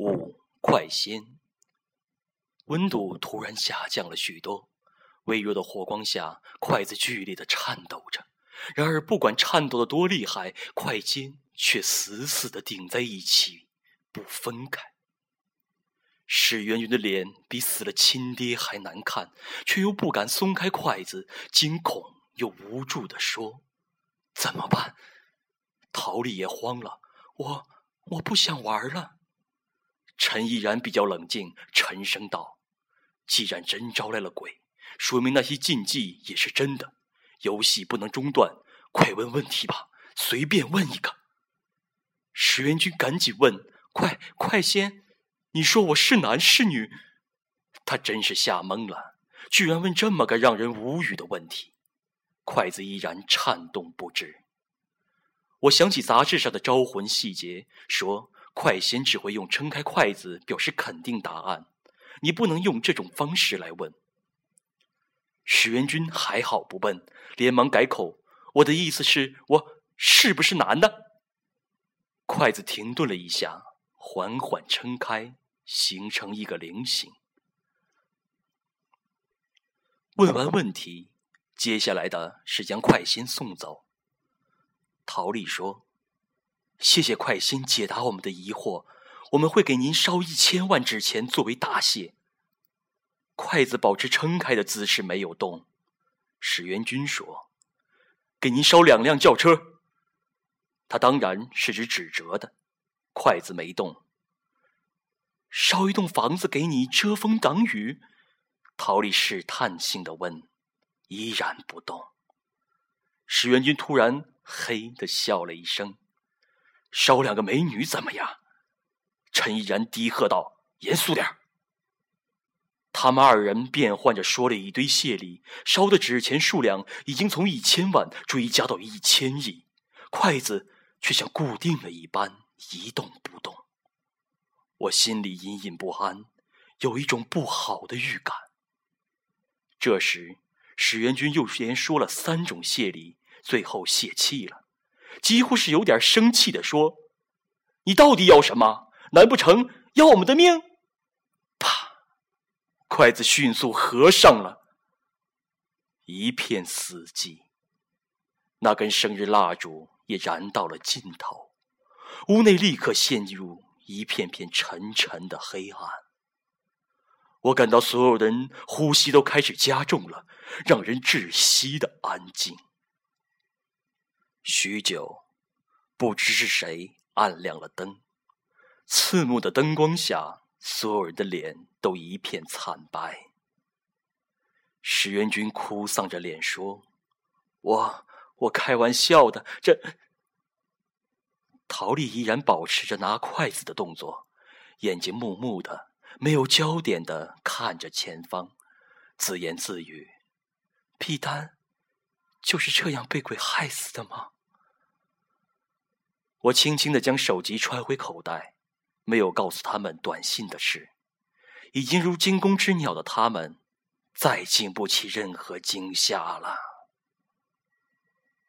五快仙。温度突然下降了许多，微弱的火光下，筷子剧烈的颤抖着。然而，不管颤抖的多厉害，筷尖却死死的顶在一起，不分开。史媛媛的脸比死了亲爹还难看，却又不敢松开筷子，惊恐又无助的说：“怎么办？”陶丽也慌了：“我我不想玩了。”陈毅然比较冷静，沉声道：“既然真招来了鬼，说明那些禁忌也是真的，游戏不能中断，快问问题吧，随便问一个。”石元君赶紧问：“快快先！”你说我是男是女？他真是吓懵了，居然问这么个让人无语的问题。筷子依然颤动不止。我想起杂志上的招魂细节，说快仙只会用撑开筷子表示肯定答案，你不能用这种方式来问。史元军还好不笨，连忙改口：“我的意思是，我是不是男的？”筷子停顿了一下，缓缓撑开。形成一个菱形。问完问题，接下来的是将快仙送走。陶丽说：“谢谢快心解答我们的疑惑，我们会给您烧一千万纸钱作为答谢。”筷子保持撑开的姿势没有动。史元军说：“给您烧两辆轿车。”他当然是指纸折的。筷子没动。烧一栋房子给你遮风挡雨，陶丽试探性的问，依然不动。史元军突然嘿的笑了一声：“烧两个美女怎么样？”陈毅然低喝道：“严肃点他们二人变换着说了一堆谢礼，烧的纸钱数量已经从一千万追加到一千亿，筷子却像固定了一般一动不动。我心里隐隐不安，有一种不好的预感。这时，史元军又连说了三种谢礼，最后泄气了，几乎是有点生气的说：“你到底要什么？难不成要我们的命？”啪，筷子迅速合上了，一片死寂。那根生日蜡烛也燃到了尽头，屋内立刻陷入。一片片沉沉的黑暗，我感到所有人呼吸都开始加重了，让人窒息的安静。许久，不知是谁按亮了灯，刺目的灯光下，所有人的脸都一片惨白。石元军哭丧着脸说：“我我开玩笑的，这……”陶丽依然保持着拿筷子的动作，眼睛木木的、没有焦点的看着前方，自言自语：“皮丹就是这样被鬼害死的吗？”我轻轻的将手机揣回口袋，没有告诉他们短信的事。已经如惊弓之鸟的他们，再经不起任何惊吓了。